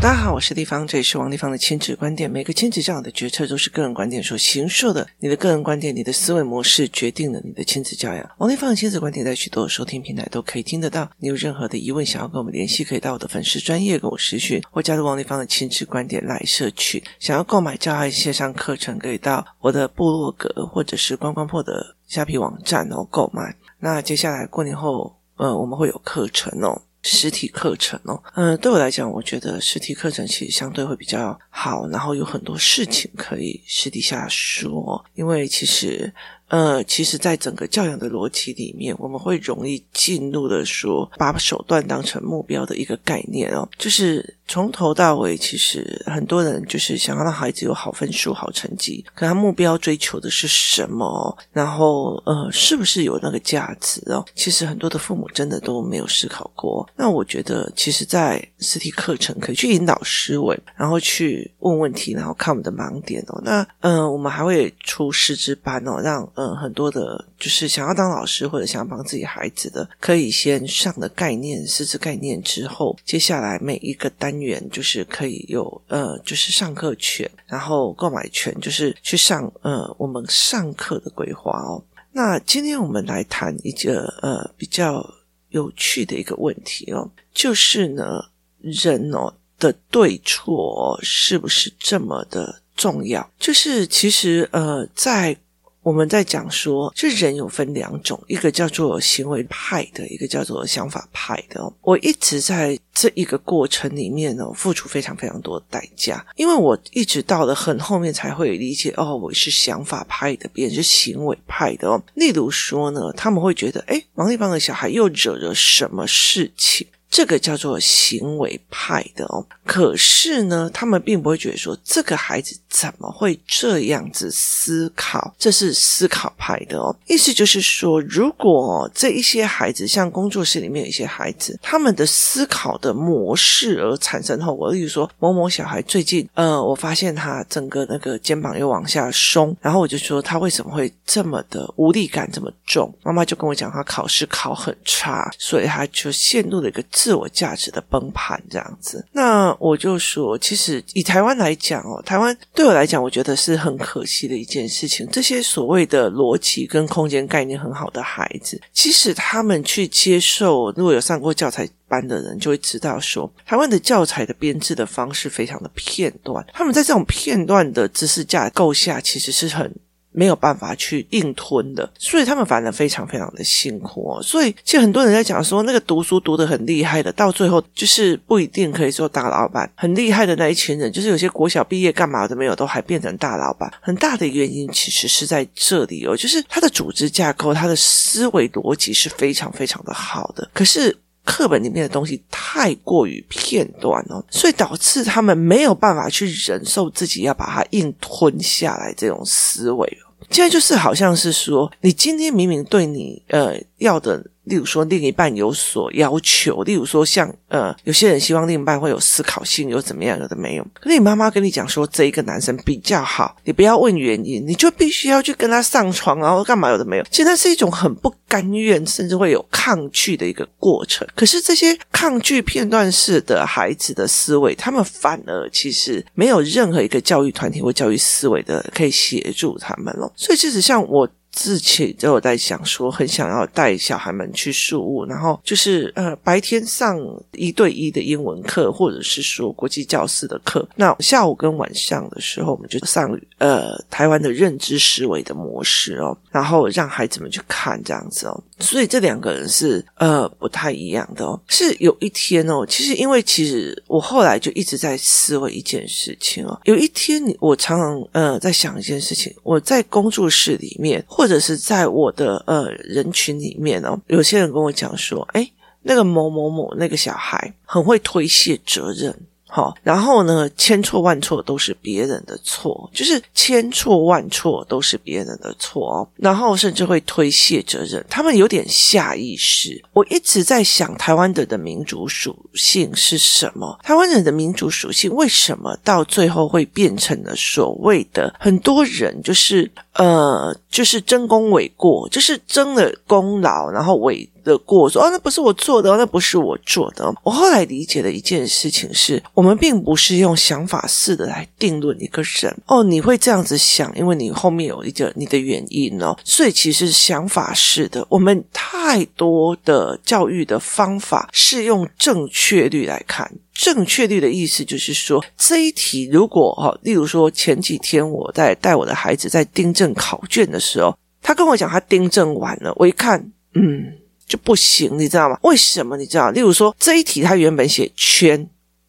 大家好，我是丽芳，这里是王立芳的亲子观点。每个亲子教养的决策都是个人观点所形塑的，你的个人观点、你的思维模式决定了你的亲子教养。王立芳的亲子观点在许多收听平台都可以听得到。你有任何的疑问想要跟我们联系，可以到我的粉丝专业跟我私讯，或加入王立芳的亲子观点来社群。想要购买教爱线上课程，可以到我的部落格或者是观光破的虾皮网站哦购买。那接下来过年后，呃，我们会有课程哦。实体课程哦，嗯、对我来讲，我觉得实体课程其实相对会比较好，然后有很多事情可以私底下说，因为其实。呃，其实，在整个教养的逻辑里面，我们会容易进入的说，把手段当成目标的一个概念哦，就是从头到尾，其实很多人就是想要让孩子有好分数、好成绩，可他目标追求的是什么？然后，呃，是不是有那个价值哦？其实很多的父母真的都没有思考过。那我觉得，其实，在实体课程可以去引导思维，然后去问问题，然后看我们的盲点哦。那，呃，我们还会出师资班哦，让。嗯，很多的，就是想要当老师或者想要帮自己孩子的，可以先上的概念、师资概念之后，接下来每一个单元就是可以有呃，就是上课权，然后购买权，就是去上呃我们上课的规划哦。那今天我们来谈一个呃比较有趣的一个问题哦，就是呢，人哦的对错是不是这么的重要？就是其实呃在。我们在讲说，这人有分两种，一个叫做行为派的，一个叫做想法派的。我一直在这一个过程里面呢，付出非常非常多的代价，因为我一直到了很后面才会理解哦，我是想法派的，别人是行为派的哦。例如说呢，他们会觉得，诶，王立邦的小孩又惹了什么事情？这个叫做行为派的哦，可是呢，他们并不会觉得说这个孩子怎么会这样子思考，这是思考派的哦。意思就是说，如果这一些孩子，像工作室里面有一些孩子，他们的思考的模式而产生后果，例如说某某小孩最近，呃，我发现他整个那个肩膀又往下松，然后我就说他为什么会这么的无力感这么重？妈妈就跟我讲，他考试考很差，所以他就陷入了一个。自自我价值的崩盘，这样子，那我就说，其实以台湾来讲哦，台湾对我来讲，我觉得是很可惜的一件事情。这些所谓的逻辑跟空间概念很好的孩子，其实他们去接受，如果有上过教材班的人，就会知道说，台湾的教材的编制的方式非常的片段，他们在这种片段的知识架构下，其实是很。没有办法去硬吞的，所以他们反而非常非常的辛苦哦。所以其实很多人在讲说，那个读书读得很厉害的，到最后就是不一定可以做大老板。很厉害的那一群人，就是有些国小毕业干嘛的没有，都还变成大老板。很大的原因其实是在这里哦，就是他的组织架构、他的思维逻辑是非常非常的好的，可是课本里面的东西太过于片段哦，所以导致他们没有办法去忍受自己要把它硬吞下来这种思维。现在就是好像是说，你今天明明对你呃要的。例如说，另一半有所要求，例如说像，呃，有些人希望另一半会有思考性，有怎么样，有的没有。可是你妈妈跟你讲说，这一个男生比较好，你不要问原因，你就必须要去跟他上床，然后干嘛，有的没有。其实那是一种很不甘愿，甚至会有抗拒的一个过程。可是这些抗拒片段式的孩子的思维，他们反而其实没有任何一个教育团体或教育思维的可以协助他们了。所以，其实像我。自己都有在想说，很想要带小孩们去树屋，然后就是呃白天上一对一的英文课，或者是说国际教师的课。那下午跟晚上的时候，我们就上呃台湾的认知思维的模式哦，然后让孩子们去看这样子哦。所以这两个人是呃不太一样的哦。是有一天哦，其实因为其实我后来就一直在思维一件事情哦。有一天你我常常呃在想一件事情，我在工作室里面或者是在我的呃人群里面哦，有些人跟我讲说，诶，那个某某某那个小孩很会推卸责任。好，然后呢，千错万错都是别人的错，就是千错万错都是别人的错哦。然后甚至会推卸责任，他们有点下意识。我一直在想，台湾人的民主属性是什么？台湾人的民主属性为什么到最后会变成了所谓的很多人就是呃，就是争功诿过，就是争了功劳，然后诿。的过，说哦，那不是我做的，那不是我做的。我后来理解的一件事情是，我们并不是用想法式的来定论一个人。哦，你会这样子想，因为你后面有一个你的原因哦。所以其实想法式的，我们太多的教育的方法是用正确率来看。正确率的意思就是说，这一题如果哈，例如说前几天我在带我的孩子在订正考卷的时候，他跟我讲他订正完了，我一看，嗯，就不行，你知道吗？为什么？你知道？例如说这一题他原本写圈，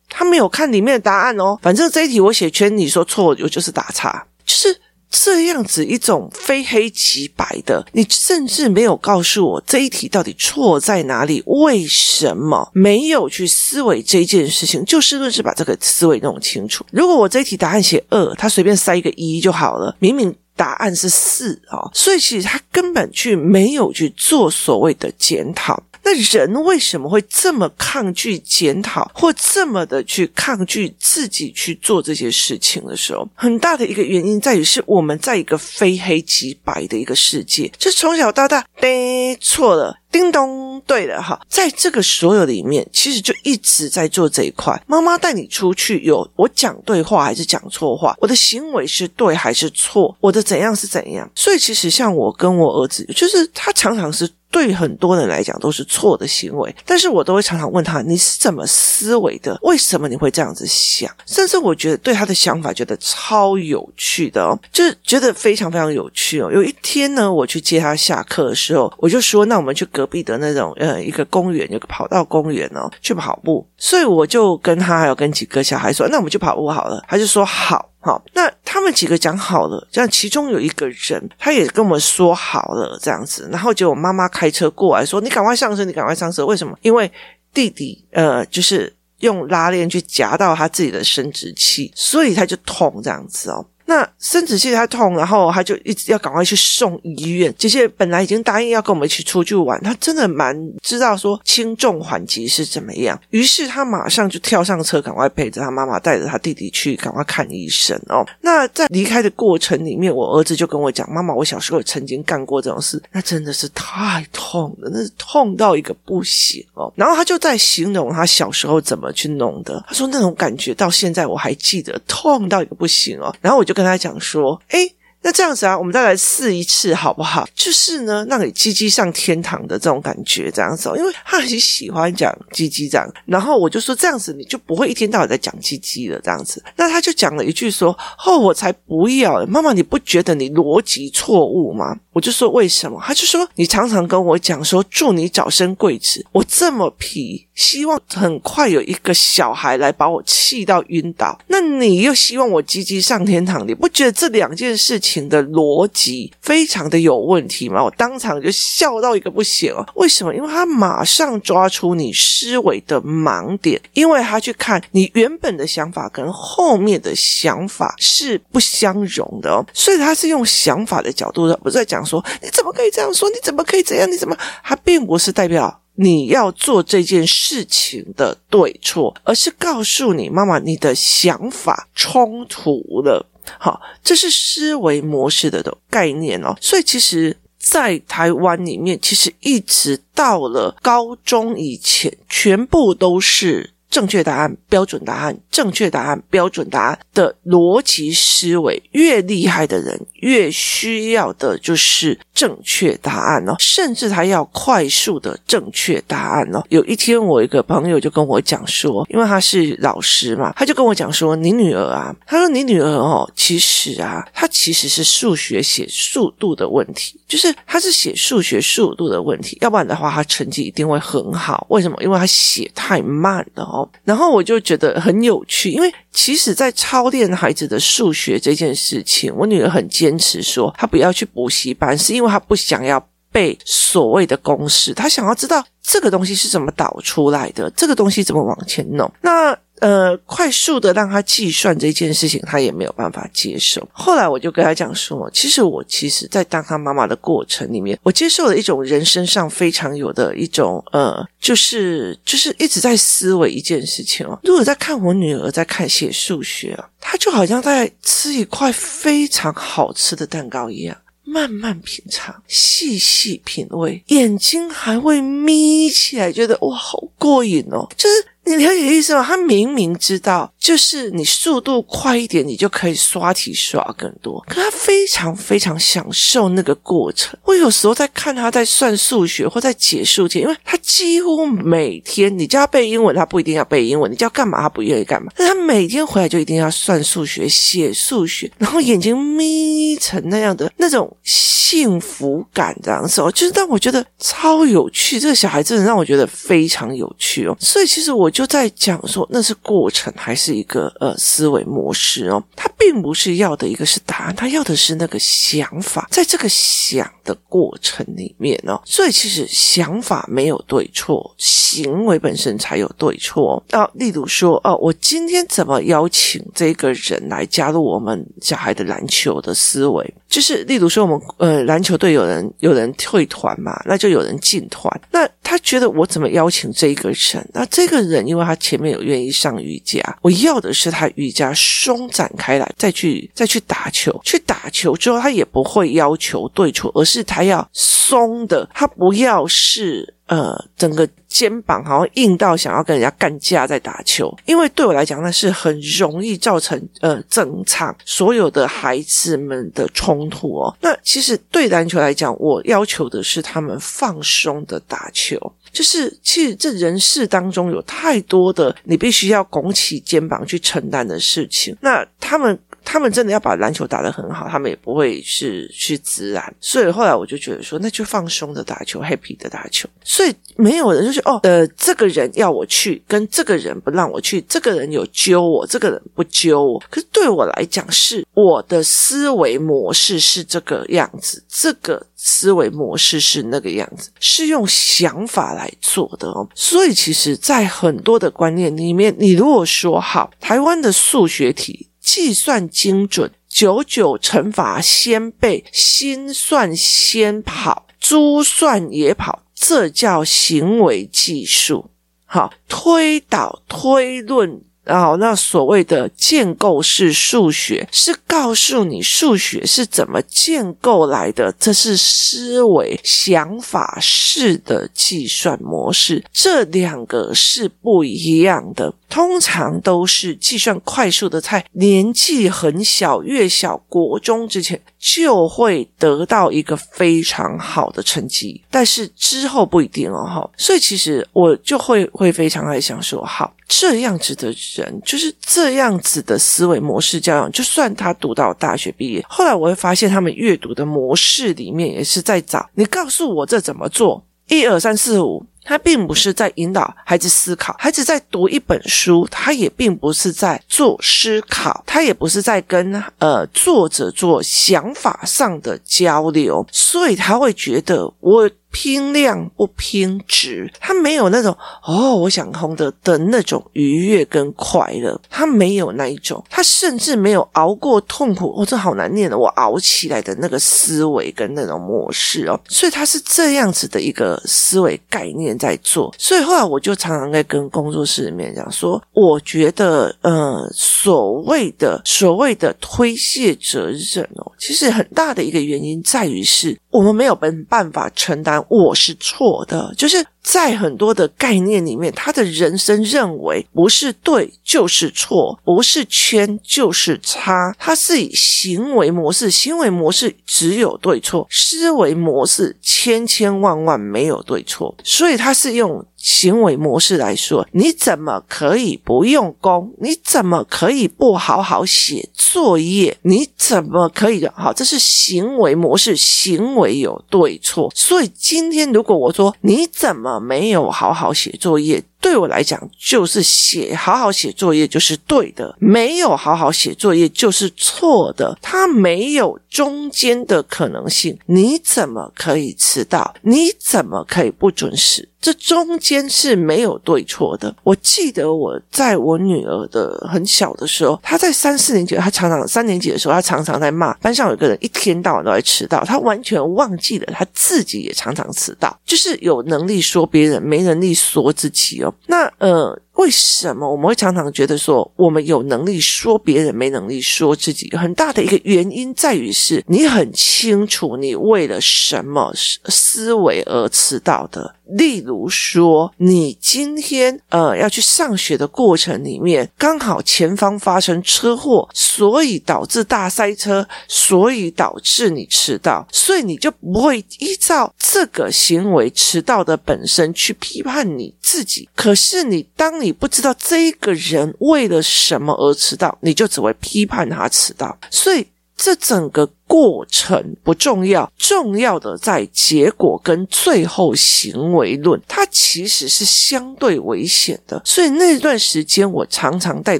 他没有看里面的答案哦，反正这一题我写圈，你说错，我就是打叉，就是。这样子一种非黑即白的，你甚至没有告诉我这一题到底错在哪里？为什么没有去思维这件事情？就事论事把这个思维弄清楚。如果我这一题答案写二，他随便塞一个一就好了，明明答案是四哦，所以其实他根本去没有去做所谓的检讨。那人为什么会这么抗拒检讨，或这么的去抗拒自己去做这些事情的时候，很大的一个原因在于是我们在一个非黑即白的一个世界，就从小到大，对，错了，叮咚，对了，哈，在这个所有里面，其实就一直在做这一块。妈妈带你出去，有我讲对话还是讲错话？我的行为是对还是错？我的怎样是怎样？所以其实像我跟我儿子，就是他常常是。对很多人来讲都是错的行为，但是我都会常常问他：你是怎么思维的？为什么你会这样子想？甚至我觉得对他的。想法觉得超有趣的。哦，就是觉得非常非常有趣哦。有一天呢，我去接他下课的。时候，我就说：那我们去隔壁的。那种呃一个公园，有个跑道公园哦，去跑步。所以我就跟他还有跟几个小孩说：那我们去跑步好了。他就说好。好，那他们几个讲好了，这样其中有一个人，他也跟我们说好了这样子，然后结果妈妈开车过来说：“你赶快上车，你赶快上车。”为什么？因为弟弟呃，就是用拉链去夹到他自己的生殖器，所以他就痛这样子哦。那生殖器他痛，然后他就一直要赶快去送医院。姐姐本来已经答应要跟我们一起出去玩，他真的蛮知道说轻重缓急是怎么样，于是他马上就跳上车，赶快陪着他妈妈带着他弟弟去赶快看医生哦。那在离开的过程里面，我儿子就跟我讲：“妈妈，我小时候曾经干过这种事，那真的是太痛了，那是痛到一个不行哦。”然后他就在形容他小时候怎么去弄的，他说那种感觉到现在我还记得，痛到一个不行哦。然后我就。跟他讲说，诶。那这样子啊，我们再来试一次好不好？就是呢，让你鸡鸡上天堂的这种感觉，这样子，因为他很喜欢讲鸡鸡这样。然后我就说这样子，你就不会一天到晚在讲鸡鸡了，这样子。那他就讲了一句说：“哦，我才不要！妈妈，你不觉得你逻辑错误吗？”我就说为什么？他就说你常常跟我讲说祝你早生贵子，我这么皮，希望很快有一个小孩来把我气到晕倒。那你又希望我鸡鸡上天堂，你不觉得这两件事情？的逻辑非常的有问题吗，我当场就笑到一个不行哦。为什么？因为他马上抓出你思维的盲点，因为他去看你原本的想法跟后面的想法是不相容的哦，所以他是用想法的角度的，不是在讲说你怎么可以这样说，你怎么可以这样，你怎么？他并不是代表你要做这件事情的对错，而是告诉你妈妈，你的想法冲突了。好，这是思维模式的的概念哦。所以其实，在台湾里面，其实一直到了高中以前，全部都是正确答案、标准答案。正确答案、标准答案的逻辑思维，越厉害的人越需要的就是正确答案哦，甚至他要快速的正确答案哦。有一天，我一个朋友就跟我讲说，因为他是老师嘛，他就跟我讲说：“你女儿啊，他说你女儿哦，其实啊，她其实是数学写速度的问题，就是她是写数学速度的问题，要不然的话，她成绩一定会很好。为什么？因为她写太慢了哦。然后我就觉得很有。趣，因为其实，在操练孩子的数学这件事情，我女儿很坚持说，她不要去补习班，是因为她不想要背所谓的公式，她想要知道这个东西是怎么导出来的，这个东西怎么往前弄。那呃，快速的让他计算这件事情，他也没有办法接受。后来我就跟他讲说，其实我其实，在当他妈妈的过程里面，我接受了一种人生上非常有的一种呃，就是就是一直在思维一件事情哦。如果在看我女儿在看写数学啊，她就好像在吃一块非常好吃的蛋糕一样。慢慢品尝，细细品味，眼睛还会眯起来，觉得哇，好过瘾哦！就是。你了解意思吗？他明明知道，就是你速度快一点，你就可以刷题刷更多。可他非常非常享受那个过程。我有时候在看他在算数学或在解数题，因为他几乎每天，你叫他背英文，他不一定要背英文；你叫他干嘛，他不愿意干嘛。但他每天回来就一定要算数学、写数学，然后眼睛眯成那样的那种幸福感，这样子哦，就是让我觉得超有趣。这个小孩真的让我觉得非常有趣哦。所以其实我。就在讲说那是过程还是一个呃思维模式哦，他并不是要的一个是答案，他要的是那个想法，在这个想的过程里面哦，所以其实想法没有对错，行为本身才有对错啊。例如说哦，我今天怎么邀请这个人来加入我们小孩的篮球的思维？就是例如说我们呃篮球队有人有人退团嘛，那就有人进团，那他觉得我怎么邀请这一个人？那这个人。因为他前面有愿意上瑜伽，我要的是他瑜伽松展开来，再去再去打球。去打球之后，他也不会要求对错，而是他要松的，他不要是呃整个肩膀好像硬到想要跟人家干架在打球。因为对我来讲，那是很容易造成呃整场所有的孩子们的冲突哦。那其实对篮球来讲，我要求的是他们放松的打球。就是，其实这人世当中有太多的你必须要拱起肩膀去承担的事情。那他们。他们真的要把篮球打得很好，他们也不会是去自然。所以后来我就觉得说，那就放松的打球，happy 的打球。所以没有人就是哦，呃，这个人要我去，跟这个人不让我去，这个人有揪我，这个人不揪我。可是对我来讲，是我的思维模式是这个样子，这个思维模式是那个样子，是用想法来做的哦。所以其实，在很多的观念里面，你如果说好，台湾的数学题。计算精准，九九乘法先背，心算先跑，珠算也跑，这叫行为技术。好，推导推论。然后，那所谓的建构式数学是告诉你数学是怎么建构来的，这是思维想法式的计算模式，这两个是不一样的。通常都是计算快速的菜，年纪很小，越小国中之前就会得到一个非常好的成绩，但是之后不一定哦，哈。所以其实我就会会非常爱想说，好。这样子的人，就是这样子的思维模式教养。就算他读到大学毕业，后来我会发现，他们阅读的模式里面也是在找你告诉我这怎么做，一二三四五。他并不是在引导孩子思考，孩子在读一本书，他也并不是在做思考，他也不是在跟呃作者做想法上的交流，所以他会觉得我。拼量不拼值，他没有那种哦，我想通的的那种愉悦跟快乐，他没有那一种，他甚至没有熬过痛苦，哦，这好难念的，我熬起来的那个思维跟那种模式哦，所以他是这样子的一个思维概念在做，所以后来我就常常在跟工作室里面讲说，我觉得呃，所谓的所谓的推卸责任哦，其实很大的一个原因在于是我们没有办办法承担。我是错的，就是在很多的概念里面，他的人生认为不是对就是错，不是圈就是差，他是以行为模式，行为模式只有对错，思维模式千千万万没有对错，所以他是用。行为模式来说，你怎么可以不用功？你怎么可以不好好写作业？你怎么可以的？好，这是行为模式，行为有对错。所以今天如果我说你怎么没有好好写作业？对我来讲，就是写好好写作业就是对的，没有好好写作业就是错的，它没有中间的可能性。你怎么可以迟到？你怎么可以不准时？这中间是没有对错的。我记得我在我女儿的很小的时候，她在三四年级，她常常三年级的时候，她常常在骂班上有个人一天到晚都在迟到，她完全忘记了她自己也常常迟到，就是有能力说别人，没能力说自己哦。那呃。为什么我们会常常觉得说我们有能力说别人，没能力说自己？很大的一个原因在于是你很清楚你为了什么思维而迟到的。例如说，你今天呃要去上学的过程里面，刚好前方发生车祸，所以导致大塞车，所以导致你迟到，所以你就不会依照这个行为迟到的本身去批判你自己。可是你当你你不知道这个人为了什么而迟到，你就只会批判他迟到，所以这整个。过程不重要，重要的在结果跟最后行为论，它其实是相对危险的。所以那段时间，我常常带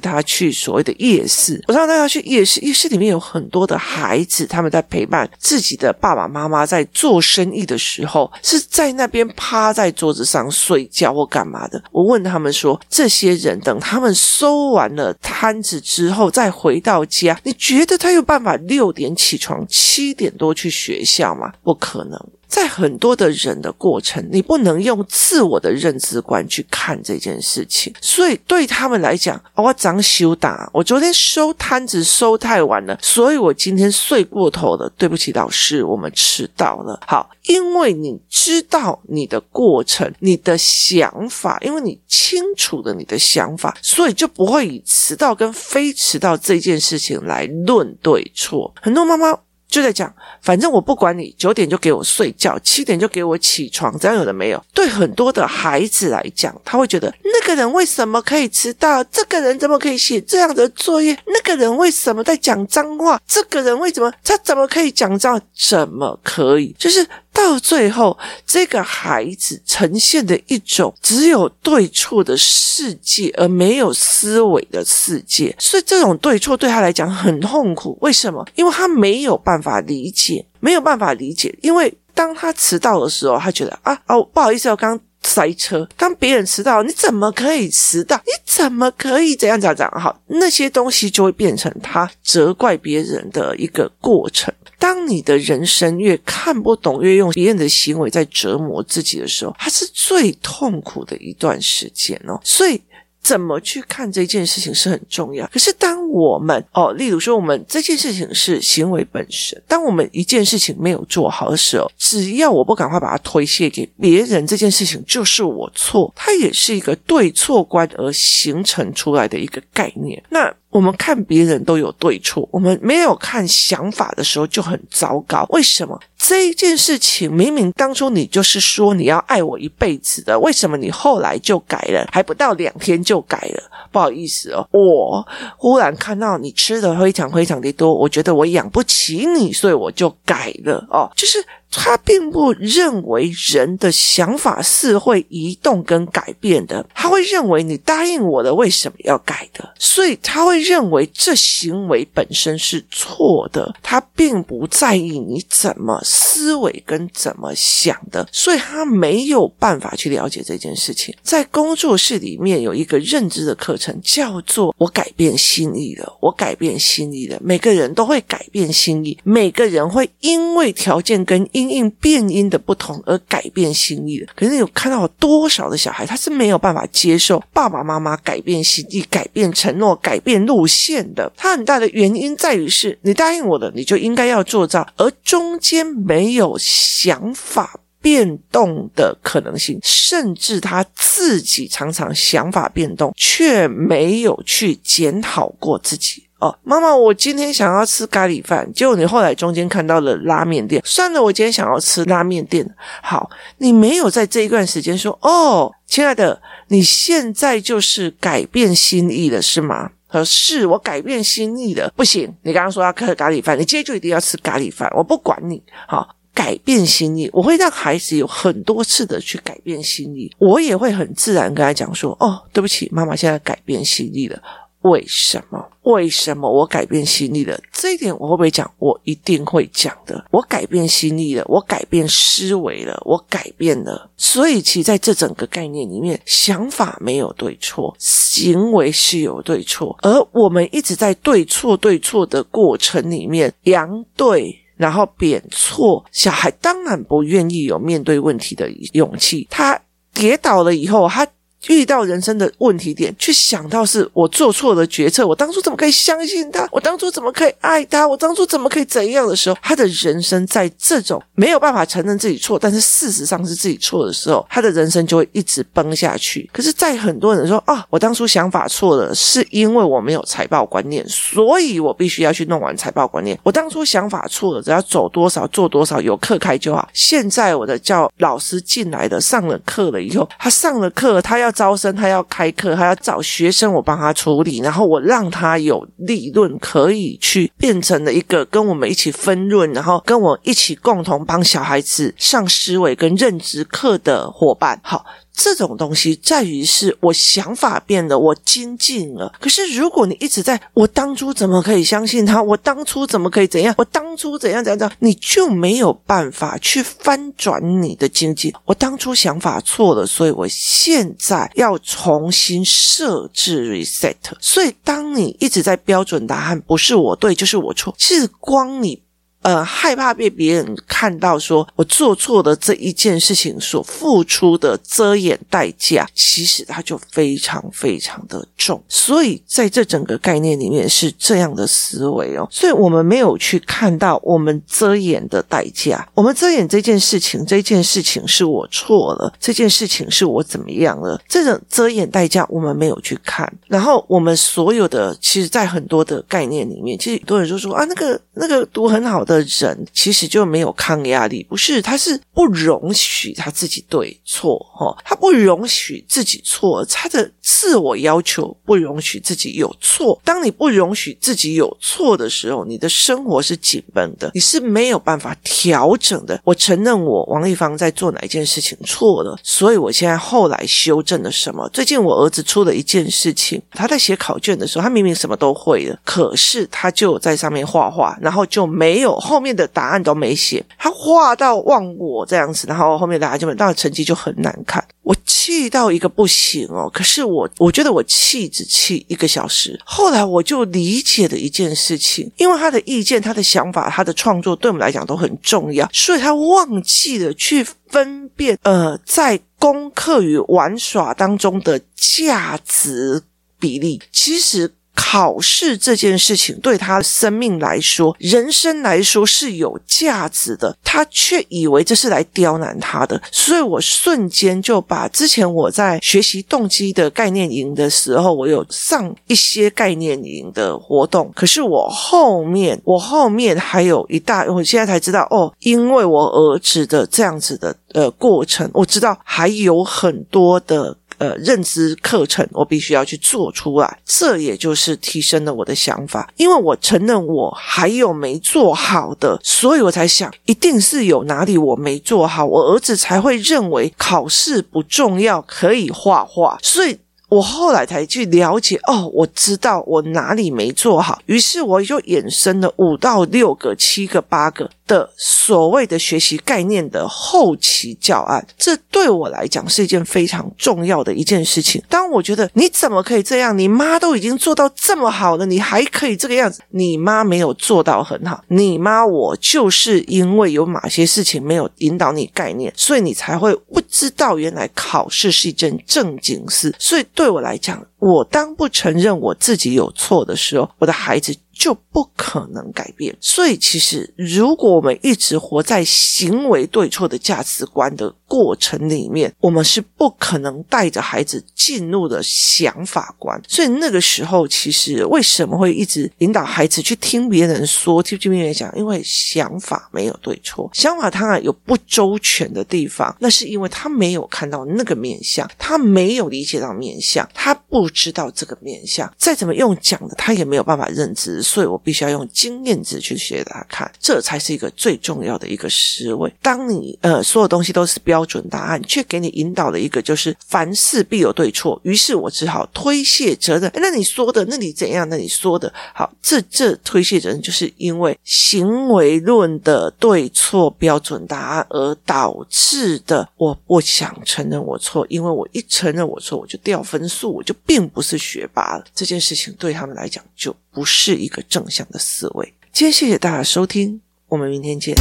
他去所谓的夜市。我常常带他去夜市，夜市里面有很多的孩子，他们在陪伴自己的爸爸妈妈，在做生意的时候，是在那边趴在桌子上睡觉或干嘛的。我问他们说：“这些人等他们收完了摊子之后，再回到家，你觉得他有办法六点起床？”七点多去学校吗？不可能。在很多的人的过程，你不能用自我的认知观去看这件事情。所以对他们来讲，我长休打，我昨天收摊子收太晚了，所以我今天睡过头了。对不起，老师，我们迟到了。好，因为你知道你的过程，你的想法，因为你清楚了你的想法，所以就不会以迟到跟非迟到这件事情来论对错。很多妈妈。就在讲，反正我不管你，九点就给我睡觉，七点就给我起床，这样有的没有？对很多的孩子来讲，他会觉得那个人为什么可以迟到？这个人怎么可以写这样的作业？那个人为什么在讲脏话？这个人为什么他怎么可以讲脏？怎么可以？就是。到最后，这个孩子呈现的一种只有对错的世界，而没有思维的世界。所以，这种对错对他来讲很痛苦。为什么？因为他没有办法理解，没有办法理解。因为当他迟到的时候，他觉得啊哦，不好意思，我刚塞车。当别人迟到，你怎么可以迟到？你怎么可以怎样怎样怎样？好，那些东西就会变成他责怪别人的一个过程。当你的人生越看不懂，越用别人的行为在折磨自己的时候，它是最痛苦的一段时间哦。所以，怎么去看这件事情是很重要。可是，当我们哦，例如说，我们这件事情是行为本身，当我们一件事情没有做好的时候，只要我不赶快把它推卸给别人，这件事情就是我错。它也是一个对错观而形成出来的一个概念。那。我们看别人都有对错，我们没有看想法的时候就很糟糕。为什么？这一件事情明明当初你就是说你要爱我一辈子的，为什么你后来就改了？还不到两天就改了？不好意思哦，我忽然看到你吃的非常非常的多，我觉得我养不起你，所以我就改了哦，就是。他并不认为人的想法是会移动跟改变的，他会认为你答应我的为什么要改的？所以他会认为这行为本身是错的，他并不在意你怎么思维跟怎么想的，所以他没有办法去了解这件事情。在工作室里面有一个认知的课程，叫做“我改变心意了”，我改变心意了。每个人都会改变心意，每个人会因为条件跟因应变音的不同而改变心意的，可是你有看到有多少的小孩，他是没有办法接受爸爸妈妈改变心意、改变承诺、改变路线的。他很大的原因在于是，你答应我的，你就应该要做到，而中间没有想法变动的可能性，甚至他自己常常想法变动，却没有去检讨过自己。哦，妈妈，我今天想要吃咖喱饭，结果你后来中间看到了拉面店，算了，我今天想要吃拉面店。好，你没有在这一段时间说，哦，亲爱的，你现在就是改变心意了，是吗？他说是，我改变心意了。不行，你刚刚说要吃咖喱饭，你今天就一定要吃咖喱饭，我不管你。好，改变心意，我会让孩子有很多次的去改变心意，我也会很自然跟他讲说，哦，对不起，妈妈现在改变心意了。为什么？为什么我改变心意了？这一点我会不会讲？我一定会讲的。我改变心意了，我改变思维了，我改变了。所以，其实在这整个概念里面，想法没有对错，行为是有对错。而我们一直在对错对错的过程里面，扬对，然后贬错。小孩当然不愿意有面对问题的勇气。他跌倒了以后，他。遇到人生的问题点，去想到是我做错了决策，我当初怎么可以相信他？我当初怎么可以爱他？我当初怎么可以怎样的时候，他的人生在这种没有办法承认自己错，但是事实上是自己错的时候，他的人生就会一直崩下去。可是，在很多人说啊，我当初想法错了，是因为我没有财报观念，所以我必须要去弄完财报观念。我当初想法错了，只要走多少做多少，有课开就好。现在我的教老师进来的上了课了以后，他上了课，他要。招生，他要开课，他要找学生，我帮他处理，然后我让他有利润可以去变成了一个跟我们一起分润，然后跟我一起共同帮小孩子上思维跟认知课的伙伴。好。这种东西在于是我想法变了，我精进了。可是如果你一直在我当初怎么可以相信他？我当初怎么可以怎样？我当初怎样怎样怎样？你就没有办法去翻转你的经济。我当初想法错了，所以我现在要重新设置 reset。所以当你一直在标准答案，不是我对就是我错，其实光你。呃，害怕被别人看到，说我做错的这一件事情所付出的遮掩代价，其实它就非常非常的重。所以在这整个概念里面是这样的思维哦。所以我们没有去看到我们遮掩的代价，我们遮掩这件事情，这件事情是我错了，这件事情是我怎么样了，这种遮掩代价我们没有去看。然后我们所有的，其实，在很多的概念里面，其实很多人就说啊，那个那个读很好的。人其实就没有抗压力，不是，他是不容许他自己对错，哈，他不容许自己错，他的自我要求不容许自己有错。当你不容许自己有错的时候，你的生活是紧绷的，你是没有办法调整的。我承认我王丽芳在做哪一件事情错了，所以我现在后来修正了什么。最近我儿子出了一件事情，他在写考卷的时候，他明明什么都会了，可是他就在上面画画，然后就没有。后面的答案都没写，他画到忘我这样子，然后后面的答案就没，当然成绩就很难看。我气到一个不行哦，可是我我觉得我气只气一个小时，后来我就理解了一件事情，因为他的意见、他的想法、他的创作对我们来讲都很重要，所以他忘记了去分辨呃，在功课与玩耍当中的价值比例，其实。考试这件事情对他生命来说、人生来说是有价值的，他却以为这是来刁难他的，所以我瞬间就把之前我在学习动机的概念营的时候，我有上一些概念营的活动，可是我后面我后面还有一大，我现在才知道哦，因为我儿子的这样子的呃过程，我知道还有很多的。呃，认知课程我必须要去做出来，这也就是提升了我的想法，因为我承认我还有没做好的，所以我才想，一定是有哪里我没做好，我儿子才会认为考试不重要，可以画画，所以。我后来才去了解，哦，我知道我哪里没做好，于是我就衍生了五到六个、七个、八个的所谓的学习概念的后期教案。这对我来讲是一件非常重要的一件事情。当我觉得你怎么可以这样？你妈都已经做到这么好了，你还可以这个样子？你妈没有做到很好，你妈我就是因为有哪些事情没有引导你概念，所以你才会不知道原来考试是一件正经事。所以。对我来讲，我当不承认我自己有错的时候，我的孩子。就不可能改变。所以，其实如果我们一直活在行为对错的价值观的过程里面，我们是不可能带着孩子进入的想法观。所以那个时候，其实为什么会一直引导孩子去听别人说，听听别人讲？因为想法没有对错，想法当然有不周全的地方，那是因为他没有看到那个面相，他没有理解到面相，他不知道这个面相，再怎么用讲的，他也没有办法认知。所以我必须要用经验值去学给他看，这才是一个最重要的一个思维。当你呃所有东西都是标准答案，却给你引导了一个就是凡事必有对错，于是我只好推卸责任。那你说的，那你怎样？那你说的好，这这推卸责任就是因为行为论的对错标准答案而导致的。我不想承认我错，因为我一承认我错，我就掉分数，我就并不是学霸了。这件事情对他们来讲就不是一个正向的思维。今天谢谢大家收听，我们明天见。